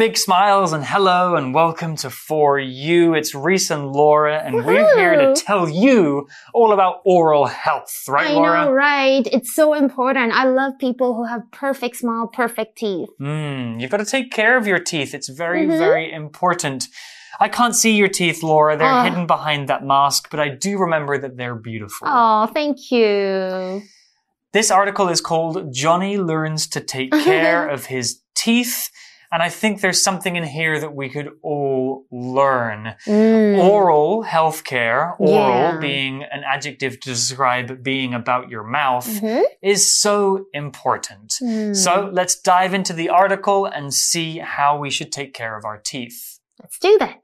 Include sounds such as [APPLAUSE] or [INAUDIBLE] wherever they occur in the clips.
Big smiles and hello and welcome to For You. It's Reese and Laura, and we're here to tell you all about oral health, right, I Laura? know, right? It's so important. I love people who have perfect smile, perfect teeth. Mm, you've got to take care of your teeth. It's very, Mhm. very important. I can't see your teeth, Laura. They're Oh. hidden behind that mask, but I do remember that they're beautiful. Oh, thank you. This article is called Johnny Learns to Take [LAUGHS] Care of His Teeth. And I think there's something in here that we could all learn. Mm. Oral healthcare, oral Yeah. being an adjective to describe being about your mouth, Mhm. is so important. Mm. So let's dive into the article and see how we should take care of our teeth. let's do that.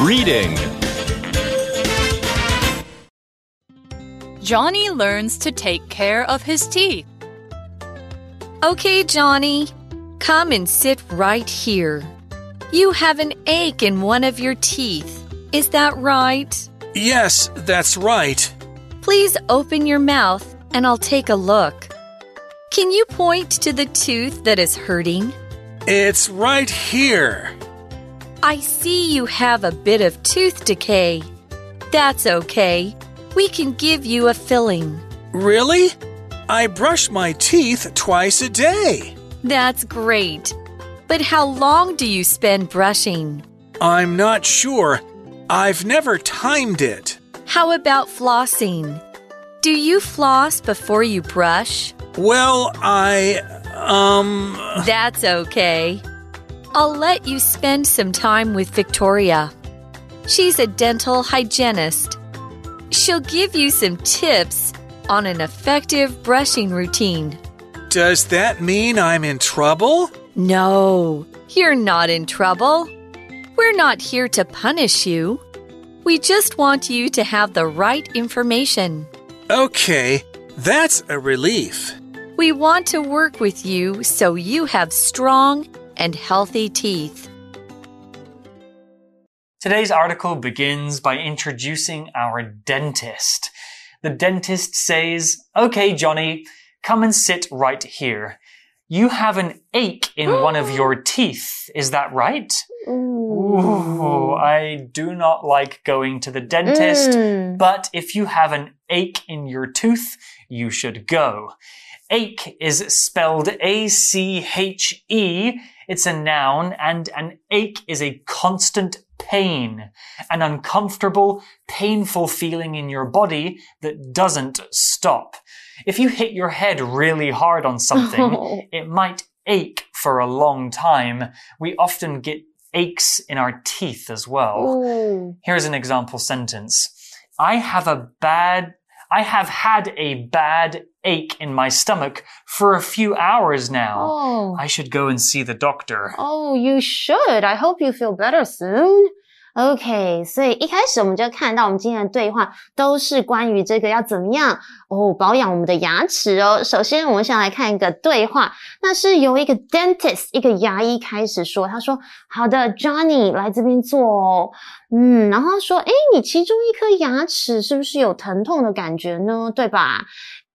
Reading Johnny learns to take care of his teeth. Okay, Johnny, come and sit right here. You have an ache in one of your teeth. Is that right? Yes, that's right. Please open your mouth and I'll take a look. Can you point to the tooth that is hurting? It's right here. I see you have a bit of tooth decay. That's okay. We can give you a filling. Really? I brush my teeth twice a day. That's great. But how long do you spend brushing? I'm not sure. I've never timed it. How about flossing? Do you floss before you brush? Well, I. Um. That's okay. I'll let you spend some time with Victoria. She's a dental hygienist. She'll give you some tips on an effective brushing routine. Does that mean I'm in trouble? No, you're not in trouble. We're not here to punish you. We just want you to have the right information. Okay, that's a relief. We want to work with you so you have strong and healthy teeth. Today's article begins by introducing our dentist. The dentist says, Okay, Johnny, come and sit right here. You have an ache in one of your [GASPS] teeth. Is that right? Ooh, I do not like going to the dentist, Mm. but if you have an ache in your tooth, you should go. Ache is spelled A C H E. It's a noun, and an ache is a constant pain, an uncomfortable, painful feeling in your body that doesn't stop. If you hit your head really hard on something, [LAUGHS] oh. it might ache for a long time. We often get aches in our teeth as well. Ooh. Here's an example sentence. I have a bad, I have had a bad ache in my stomach for a few hours now. Oh. I should go and see the doctor. Oh, you should. I hope you feel better soon. OK，所以一开始我们就看到我们今天的对话都是关于这个要怎么样哦保养我们的牙齿哦。首先，我们先来看一个对话，那是由一个 dentist 一个牙医开始说，他说：“好的，Johnny 来这边做哦。”嗯，然后说：“诶，你其中一颗牙齿是不是有疼痛的感觉呢？对吧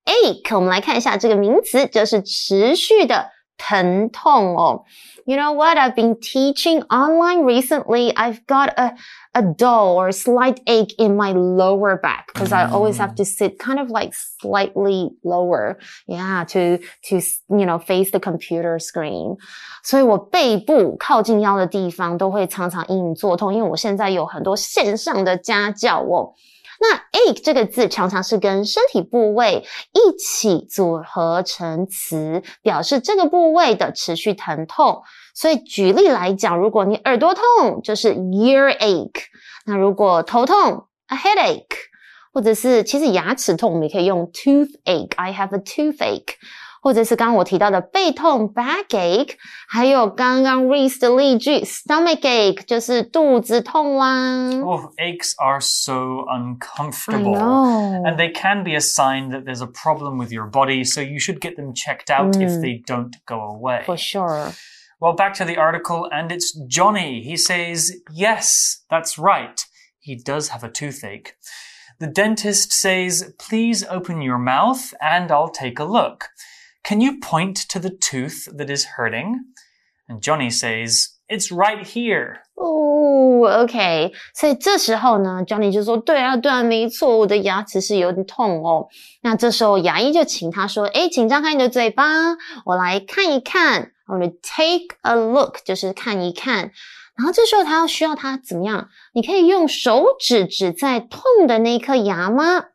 ？ache，我们来看一下这个名词，就是持续的疼痛哦。You know what? I've been teaching online recently. I've got a, a dull or slight ache in my lower back because I always have to sit kind of like slightly lower. Yeah, to, to, you know, face the computer screen. 所以我背部靠近腰的地方都会常常隐隐作痛，因为我现在有很多线上的家教哦。 那 ache 这个字常常是跟身体部位一起组合成词，表示这个部位的持续疼痛。所以举例来讲，如果你耳朵痛，就是 earache；那如果头痛，a headache；或者是其实牙齿痛，我们也可以用 toothache。I have a toothache。或者是刚刚我提到的背痛 backache，还有刚刚 Reese 的例句 stomachache，就是肚子痛啦。 Oh, aches are so I uncomfortable. know. And they can be a sign that there's a problem with your body, so you should get them checked out if Mm. they don't go away. For sure. Well, back to the article, and it's Johnny. He says, Yes, that's right. He does have a toothache. The dentist says, Please open your mouth and I'll take a look. Can you point to the tooth that is hurting? And Johnny says, It's right here. 哦，OK，所以这时候呢，Johnny 就说：“对啊，对啊，没错，我的牙齿是有点痛哦。”那这时候牙医就请他说：“诶，请张开你的嘴巴，我来看一看。我们 take a look，就是看一看。然后这时候他要需要他怎么样？你可以用手指指在痛的那颗牙吗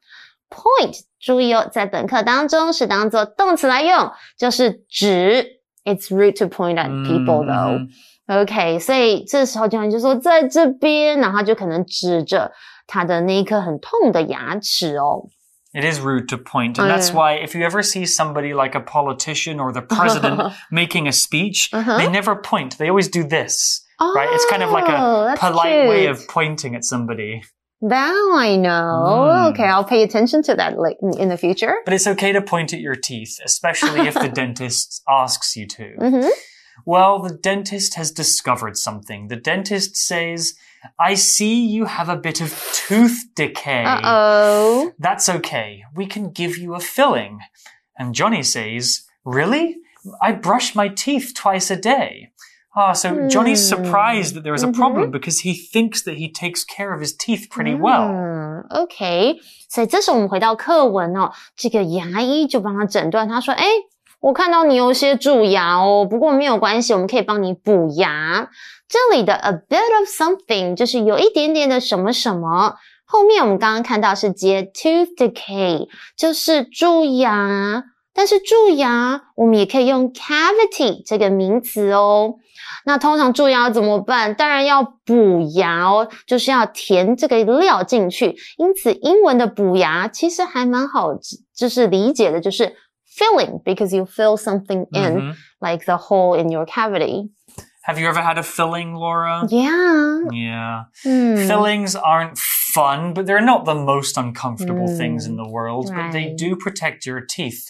？Point，注意哦，在本课当中是当做动词来用，就是指。It's rude to point at people though. OK，所以这时候教练就说在这边，然后他就可能指着他的那一颗很痛的牙齿哦。 It is rude to point, and that's why if you ever see somebody like a politician or the president [LAUGHS] making a speech, they never point. They always do this, right? It's kind of like Oh, a that's polite way cute. of pointing at somebody. Now I know. Mm. Okay, I'll pay attention to that in the future. But it's okay to point at your teeth, especially if the [LAUGHS] dentist asks you to. Mm-hmm. Well, the dentist has discovered something. The dentist says, I see you have a bit of tooth decay. Uh oh. That's okay. We can give you a filling. And Johnny says, Really? I brush my teeth twice a day. Ah, so Johnny's surprised that there is a problem because he thinks that he takes care of his teeth pretty well. 嗯，OK，所以这时候我们回到课文哦，这个牙医就帮他诊断，他说：“哎，我看到你有些蛀牙哦，不过没有关系，我们可以帮你补牙。”这里的 a bit of something 就是有一点点的什么什么。后面我们刚刚看到是接 tooth decay，就是蛀牙。 但是蛀牙我们也可以用 cavity 这个名词哦。那通常蛀牙怎么办？当然要补牙哦，就是要填这个料进去。因此，英文的补牙其实还蛮好，就是理解的，就是 filling，because you fill something in、 Mhm. like the hole in your cavity. Have you ever had a filling, Laura? Yeah. Yeah. 嗯 Fillings aren't fun, but they're not the most uncomfortable things in the world, but they right. do protect your teeth.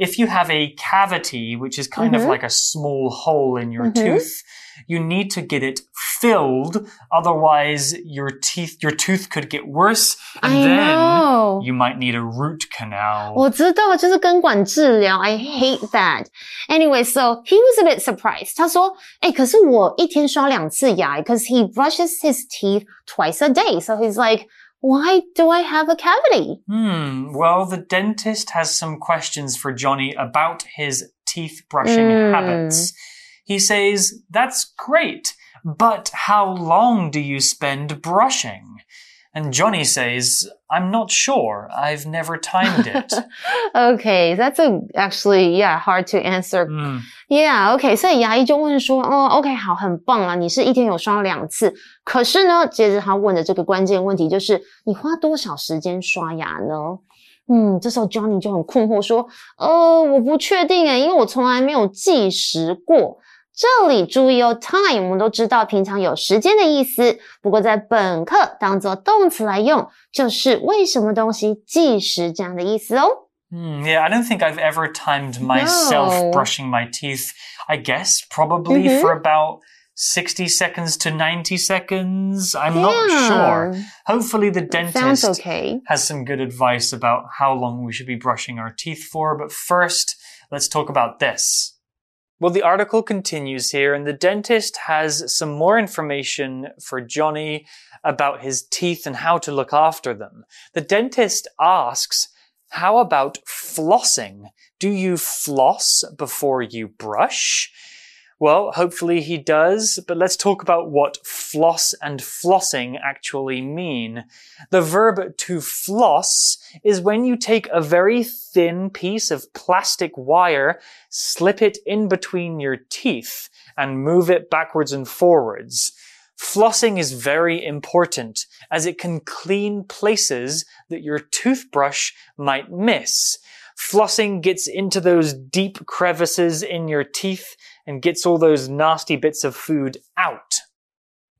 If you have a cavity, which is kind of Mhm. like a small hole in your Mhm. tooth, you need to get it filled. Otherwise, your teeth, your tooth could get worse, and I then know. you might need a root canal. 我知道，就是根管治疗。I hate that. Anyway, so he was a bit surprised. 他说：“哎，可是我一天刷两次牙，because he brushes his teeth twice a day. So he's like, Why do I have a cavity? Hmm. Well, the dentist has some questions for Johnny about his teeth brushing Mm. habits. He says, That's great, but how long do you spend brushing? And Johnny says, I'm not sure. I've never timed it. [LAUGHS] Okay, that's a actually yeah hard to answer. Hmm. Yeah, OK，所以牙医就问说，哦，OK，好，很棒啊，你是一天有刷两次，可是呢，接着他问的这个关键问题就是，你花多少时间刷牙呢？嗯，这时候 Johnny 就很困惑说，呃，我不确定诶，因为我从来没有计时过。 这里注意哦，time 我们都知道平常有时间的意思，不过在本课当做动词来用，就是为什么东西计时这样的意思哦。 Hmm, yeah, I don't think I've ever timed myself No. brushing my teeth. I guess probably Mhm. for about 60 seconds to 90 seconds. I'm not sure. Yeah, Hopefully, the Sounds dentist okay. has some good advice about how long we should be brushing our teeth for. But first, let's talk about this. Well, the article continues here, and the dentist has some more information for Johnny about his teeth and how to look after them. The dentist asks, How about flossing? Do you floss before you brush? Well, hopefully he does, but let's talk about what floss and flossing actually mean. The verb to floss is when you take a very thin piece of plastic wire, slip it in between your teeth, and move it backwards and forwards. Flossing is very important as it can clean places that your toothbrush might miss. Flossing gets into those deep crevices in your teeth and gets all those nasty bits of food out.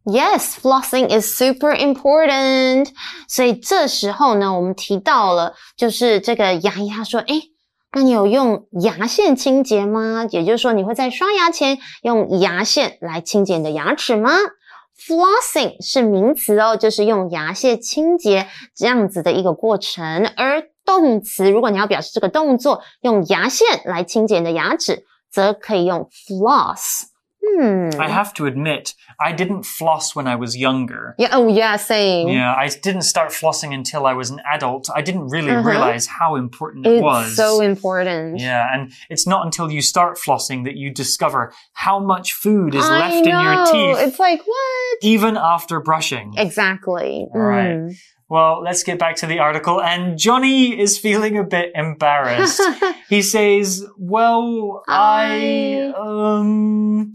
Yes, flossing is super important. 所以这时候呢，我们提到了，就是这个牙医他说，诶，那你有用牙线清洁吗？也就是说，你会在刷牙前用牙线来清洁你的牙齿吗？Flossing 是名词哦，就是用牙线清洁这样子的一个过程，而动词，如果你要表示这个动作，用牙线来清洁你的牙齿，则可以用 floss。Hmm. I have to admit, I didn't floss when I was younger. Yeah. Oh, yeah. Same. Yeah, I didn't start flossing until I was an adult. I didn't really Uh-huh. realize how important it It's was. so important. yeah, and it's not until you start flossing that you discover how much food is I left in your know. teeth, It's like what? even after brushing. Exactly. Right. Mm. Well, let's get back to the article. And Johnny is feeling a bit embarrassed. [LAUGHS] he says, Well, I, I- um,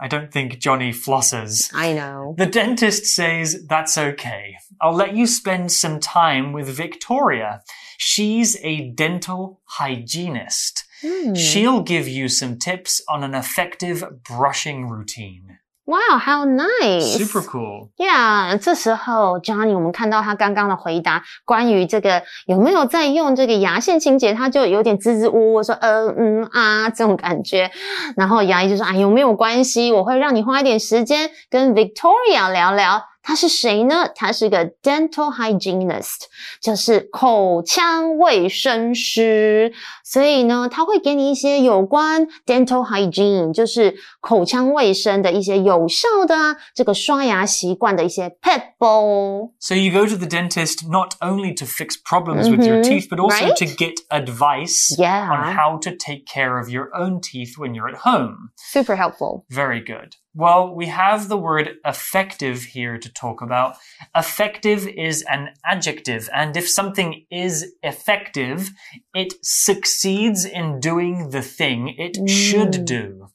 I don't think Johnny flosses. I know. The dentist says, That's okay. I'll let you spend some time with Victoria. She's a dental hygienist. Hmm. She'll give you some tips on an effective brushing routine. Wow, how nice. Super cool. Yeah，这时候 Johnny，我们看到他刚刚的回答，关于这个有没有在用这个牙线清洁，他就有点支支吾吾说，呃嗯啊这种感觉。然后牙医就说，哎，有没有关系？我会让你花一点时间跟 Victoria 聊聊。她是谁呢？她是个 dental hygienist，就是口腔卫生师。所以呢，他会给你一些有关 dental hygiene，就是口腔卫生的一些有效的啊，这个刷牙习惯的一些 pebble。 So you go to the dentist not only to fix problems with your Mhm, teeth, but also right? to get advice Yeah. on how to take care of your own teeth when you're at home. Super helpful. Very good. Well, we have the word effective here to talk about. Effective is an adjective, and if something is effective, it succeeds in doing the thing it should mm. do.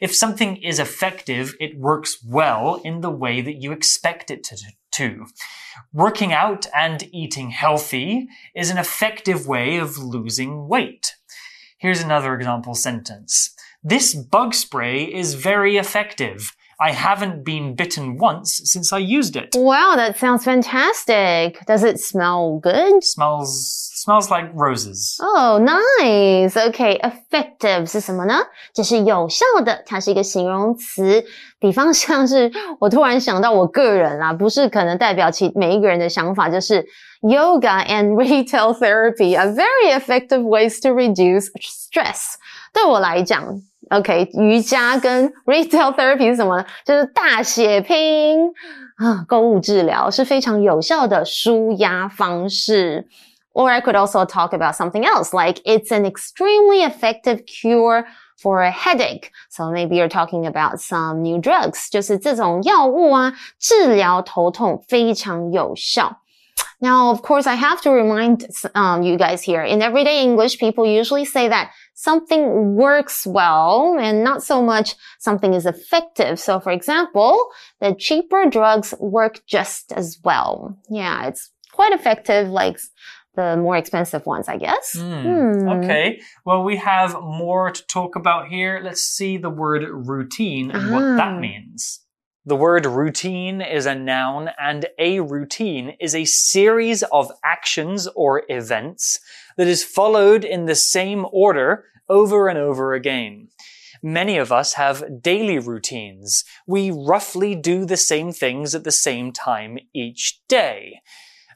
If something is effective, it works well in the way that you expect it to. to. Working out and eating healthy is an effective way of losing weight. Here's another example sentence. This bug spray is very effective. I haven't been bitten once since I used it. Wow, that sounds fantastic. Does it smell good? Smells smells like roses. Oh, nice. Okay, effective 是[LAUGHS] 什么呢？就是有效的，它是一个形容词。比方像是我突然想到我个人啦，不是可能代表其每一个人的想法，就是 yoga and retail [LAUGHS] therapy are very effective ways to reduce stress。对我来讲 ，OK，瑜伽跟 retail therapy 是什么呢？就是大血拼啊，购物治疗是非常有效的舒压方式。Or I could also talk about something else, like it's an extremely effective cure for a headache. So maybe you're talking about some new drugs. 就是这种药物啊，治疗头痛非常有效。Now, of course, I have to remind um, you guys here. In everyday English, people usually say that something works well and not so much something is effective. So, for example, the cheaper drugs work just as well. Yeah, it's quite effective, like the more expensive ones, I guess. Hmm, Okay. Well, we have more to talk about here. Let's see the word routine and what that Ah. means. The word routine is a noun, and a routine is a series of actions or events that is followed in the same order over and over again. Many of us have daily routines. We roughly do the same things at the same time each day.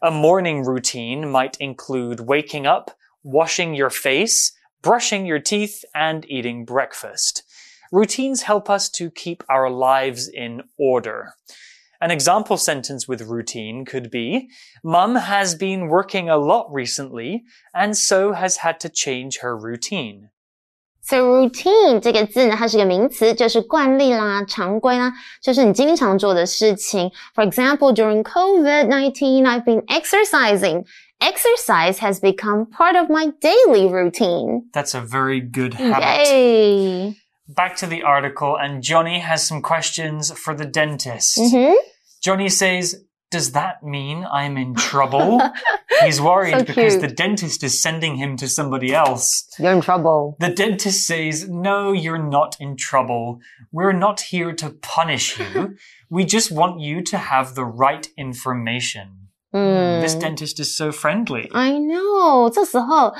A morning routine might include waking up, washing your face, brushing your teeth, and eating breakfast. Routines help us to keep our lives in order. An example sentence with routine could be, Mum has been working a lot recently, and so has had to change her routine. So routine 这个字呢，它是个名词，就是惯例啦、常规啦，就是你经常做的事情。For example, during COVID-19, I've been exercising. Exercise has become part of my daily routine. That's a very good habit. Yay! Back to the article, and Johnny has some questions for the dentist. Mhm. Johnny says, Does that mean I'm in trouble? [LAUGHS] He's worried So because cute. the dentist is sending him to somebody else. You're in trouble. The dentist says, No, you're not in trouble. We're not here to punish you. we just want you to have the right information. Mm. This dentist is so friendly. I know，这时候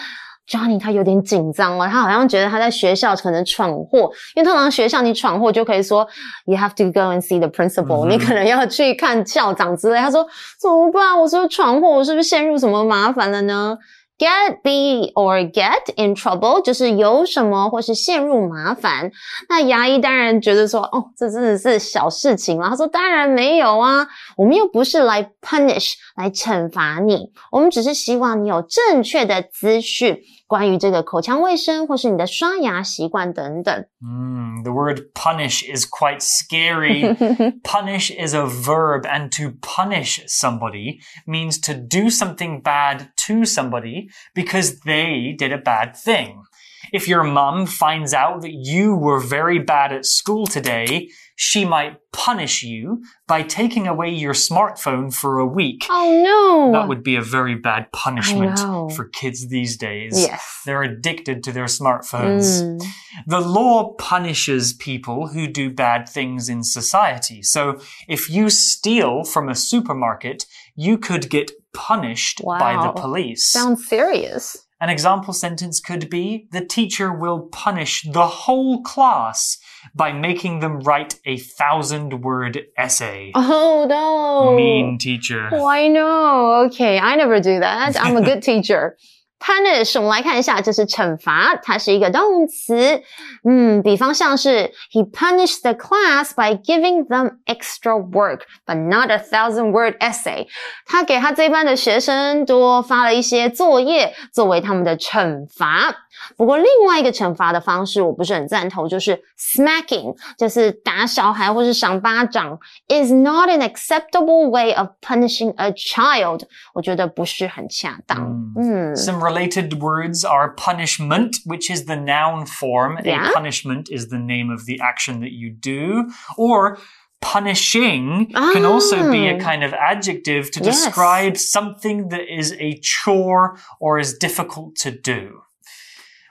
Johnny 他有点紧张了，他好像觉得他在学校可能闯祸，因为通常学校你闯祸就可以说 you have to go and see the principal，、嗯你可能要去看校长之类。他说怎么办？我是不是闯祸？我是不是陷入什么麻烦了呢 get be or get in trouble，就是有什么或是陷入麻烦。那牙医当然觉得说，哦，这真的是小事情啦。他说，当然没有啊，我们又不是来 punish 来惩罚你，我们只是希望你有正确的资讯。关于这个口腔卫生，或是你的刷牙习惯等等。Mm, the word punish is quite scary. [LAUGHS] punish is a verb, and to punish somebody means to do something bad to somebody because they did a bad thing. If your mum finds out that you were very bad at school today, she might punish you by taking away your smartphone for a week. Oh no! That would be a very bad punishment for kids these days. Yes. They're addicted to their smartphones. Mm. The law punishes people who do bad things in society. So if you steal from a supermarket, you could get punished by the police. Sounds serious. An example sentence could be the teacher will punish the whole class by making them write a thousand word essay. [LAUGHS] Oh no! Mean teacher. Oh, I know. Okay, I never do that. I'm a good [LAUGHS] teacher. Punish，我们来看一下，这是惩罚，它是一个动词。嗯，比方像是 He punished the class by giving them extra work, but not a thousand word essay。他给他这班的学生多发了一些作业，作为他们的惩罚。不过另外一个惩罚的方式我不是很赞同，就是 smacking，就是打小孩或是赏巴掌，is not an acceptable way of punishing a child。我觉得不是很恰当。嗯 related words are punishment, which is the noun form. Yeah. A punishment is the name of the action that you do. Or punishing can also be a Ah. kind of adjective to Yes. describe something that is a chore or is difficult to do.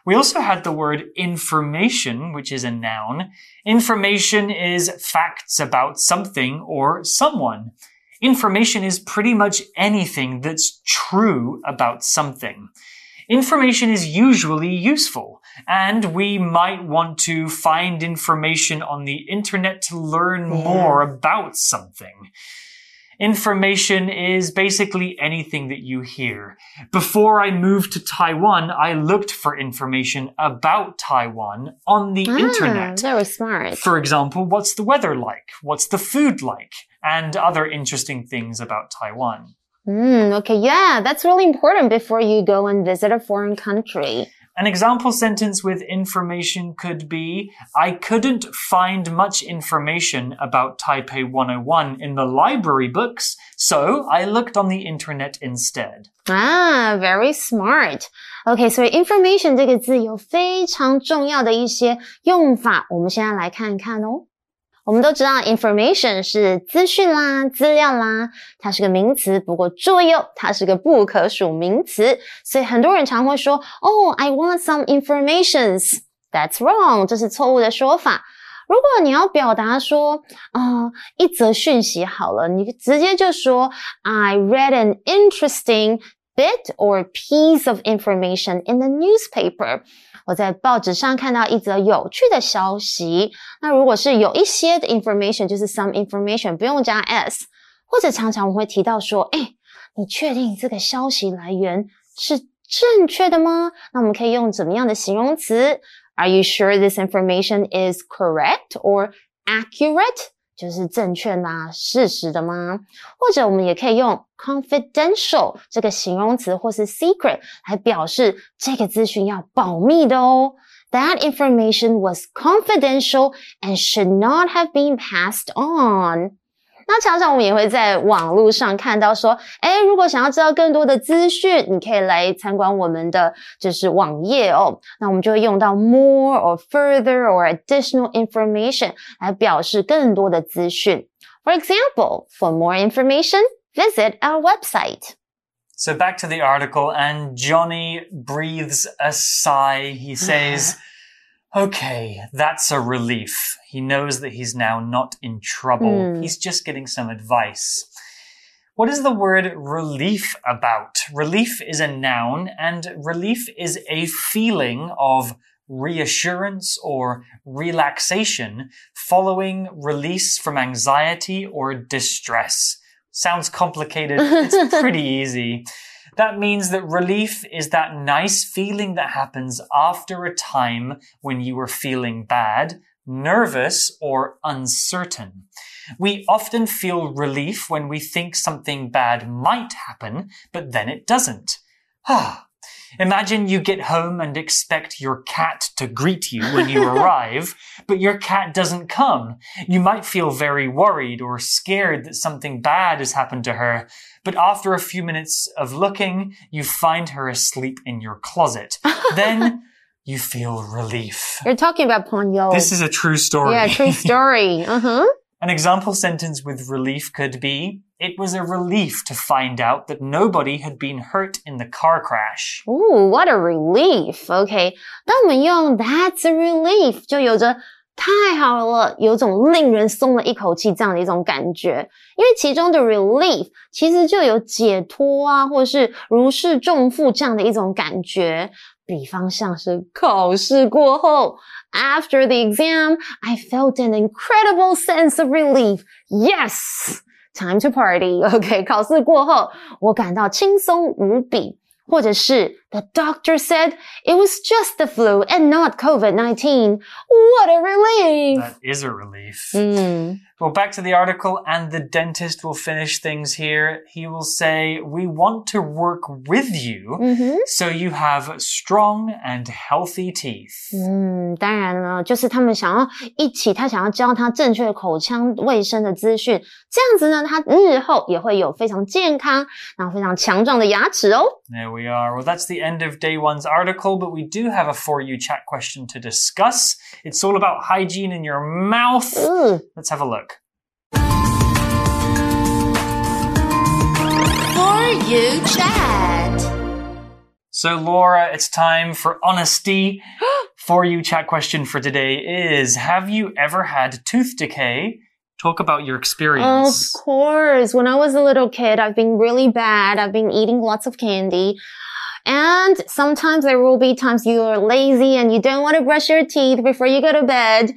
We also had the word information, which is a noun. Information is facts about something or someone. Information is pretty much anything that's true about something. Information is usually useful, and we might want to find information on the internet to learn more about something. Information is basically anything that you hear. Before I moved to Taiwan, I looked for information about Taiwan on the Ah, internet. very smart. For example, what's the weather like? What's the food like? And other interesting things about Taiwan. Mm, okay, yeah, that's really important before you go and visit a foreign country. An example sentence with information could be I couldn't find much information about Taipei 101 in the library books, so I looked on the internet instead. Ah, very smart. OK，所以 information 这个字有非常重要的一些用法，我们现在来看看哦。 我们都知道 information 是资讯啦、资料啦，它是个名词。不过注意哦，它是个不可数名词，所以很多人常会说，Oh,，I want some informations。That's wrong，这是错误的说法。如果你要表达说，啊、一则讯息好了，你直接就说 I read an interesting bit or piece of information in the newspaper。我在报纸上看到一则有趣的消息。那如果是有一些的 information，就是 some information，不用加 s，或者常常我会提到说，哎，你确定这个消息来源是正确的吗？那我们可以用怎么样的形容词？Are you sure this information is correct or accurate？ 就是正确呐、事实的吗？或者我们也可以用 confidential 这个形容词或是 secret 来表示这个资讯要保密的哦。That information was confidential and should not have been passed on. 那常常我们也会在网络上看到说，哎，如果想要知道更多的资讯，你可以来参观我们的就是网页哦。那我们就会用到 more or further or additional information 来表示更多的资讯。For example, for more information, visit our website. So back to the article, and Johnny breathes a sigh. He says, Okay, that's a relief. He knows that he's now not in trouble. Hmm. He's just getting some advice. What is the word relief about? Relief is a noun, and relief is a feeling of reassurance or relaxation following release from anxiety or distress. Sounds complicated. It's [LAUGHS] pretty easy. That means that relief is that nice feeling that happens after a time when you were feeling bad, nervous, or uncertain. We often feel relief when we think something bad might happen, but then it doesn't. Ah. Imagine you get home and expect your cat to greet you when you [LAUGHS] arrive, but your cat doesn't come. You might feel very worried or scared that something bad has happened to her, but after a few minutes of looking, you find her asleep in your closet. [LAUGHS] then you feel relief. You're talking about Ponyo. This is a true story. yeah, true story. [LAUGHS] Uh huh. An example sentence with relief could be It was a relief to find out that nobody had been hurt in the car crash. Ooh, what a relief. OK，当我们用 That's a relief，就有着太好了，有种令人松了一口气这样的一种感觉。因为其中的 relief 其实就有解脱啊，或是如释重负这样的一种感觉。 比方像是考试过后，After the exam, I felt an incredible sense of relief. Yes, time to party. [LAUGHS] OK，考试过后，我感到轻松无比。 或者是 The doctor said it was just the flu and not COVID-19. What a relief! That is a relief. 嗯 Well, back to the article, and the dentist will finish things here. He will say, We want to work with you 嗯哼。 so you have strong and healthy teeth. 嗯，当然了，就是他们想要一起，他想要教他正确的口腔卫生的资讯，这样子呢，他日后也会有非常健康，然后非常强壮的牙齿哦。 There we are. Well, that's the end of day one's article, but we do have a for you chat question to discuss. It's all about hygiene in your mouth. 嗯 Let's have a look. For you chat. So, Laura, it's time for honesty. [GASPS] for you chat question for today is Have you ever had tooth decay? Talk about your experience. Of course. When I was a little kid, I've been really bad. I've been eating lots of candy. And sometimes there will be times you're lazy and you don't want to brush your teeth before you go to bed.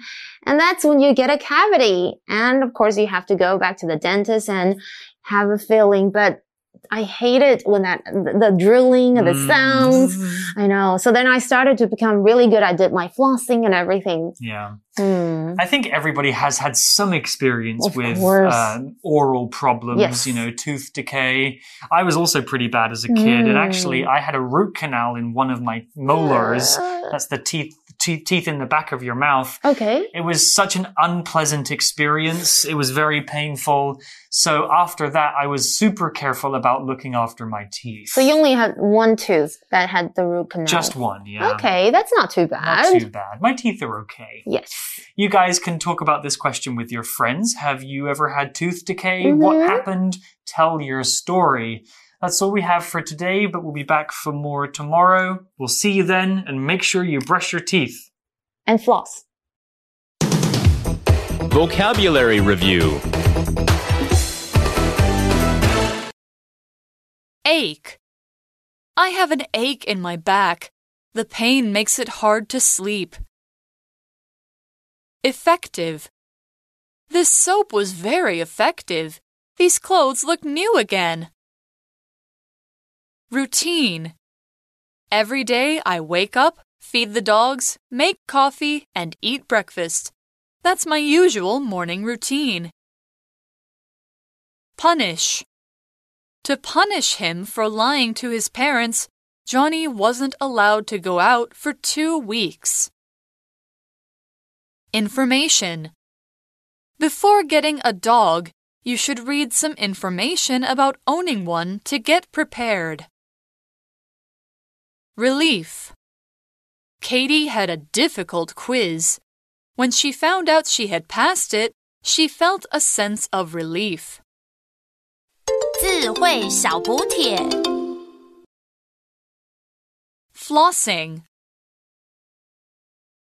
And that's when you get a cavity. And of course, you have to go back to the dentist and have a filling. But I hate it when that, the, the drilling and the Mm. sounds. I know. So then I started to become really good. I did my flossing and everything. Yeah. Hmm. I think everybody has had some experience Of with um, oral problems, Yes. you know, tooth decay. I was also pretty bad as a kid, and actually, Mm. I had a root canal in one of my molars. Uh, That's the teeth, teeth, teeth in the back of your mouth. okay. It was such an unpleasant experience. It was very painful. So after that, I was super careful about looking after my teeth. So you only had one tooth that had the root canal. Just one, yeah. Okay, that's not too bad. Not too bad. My teeth are okay. Yes. You guys can talk about this question with your friends. Have you ever had tooth decay? What Mhm. happened? Tell your story. That's all we have for today, but we'll be back for more tomorrow. We'll see you then, and make sure you brush your teeth. And floss. Vocabulary Review Ache. I have an ache in my back. The pain makes it hard to sleep. Effective. This soap was very effective. These clothes look new again. Routine. Every day I wake up, feed the dogs, make coffee, and eat breakfast. That's my usual morning routine. Punish. To punish him for lying to his parents, Johnny wasn't allowed to go out for two weeks. Information. Before getting a dog, you should read some information about owning one to get prepared. Relief. Katie had a difficult quiz. When she found out she had passed it, she felt a sense of relief. 智慧小补帖。 Flossing.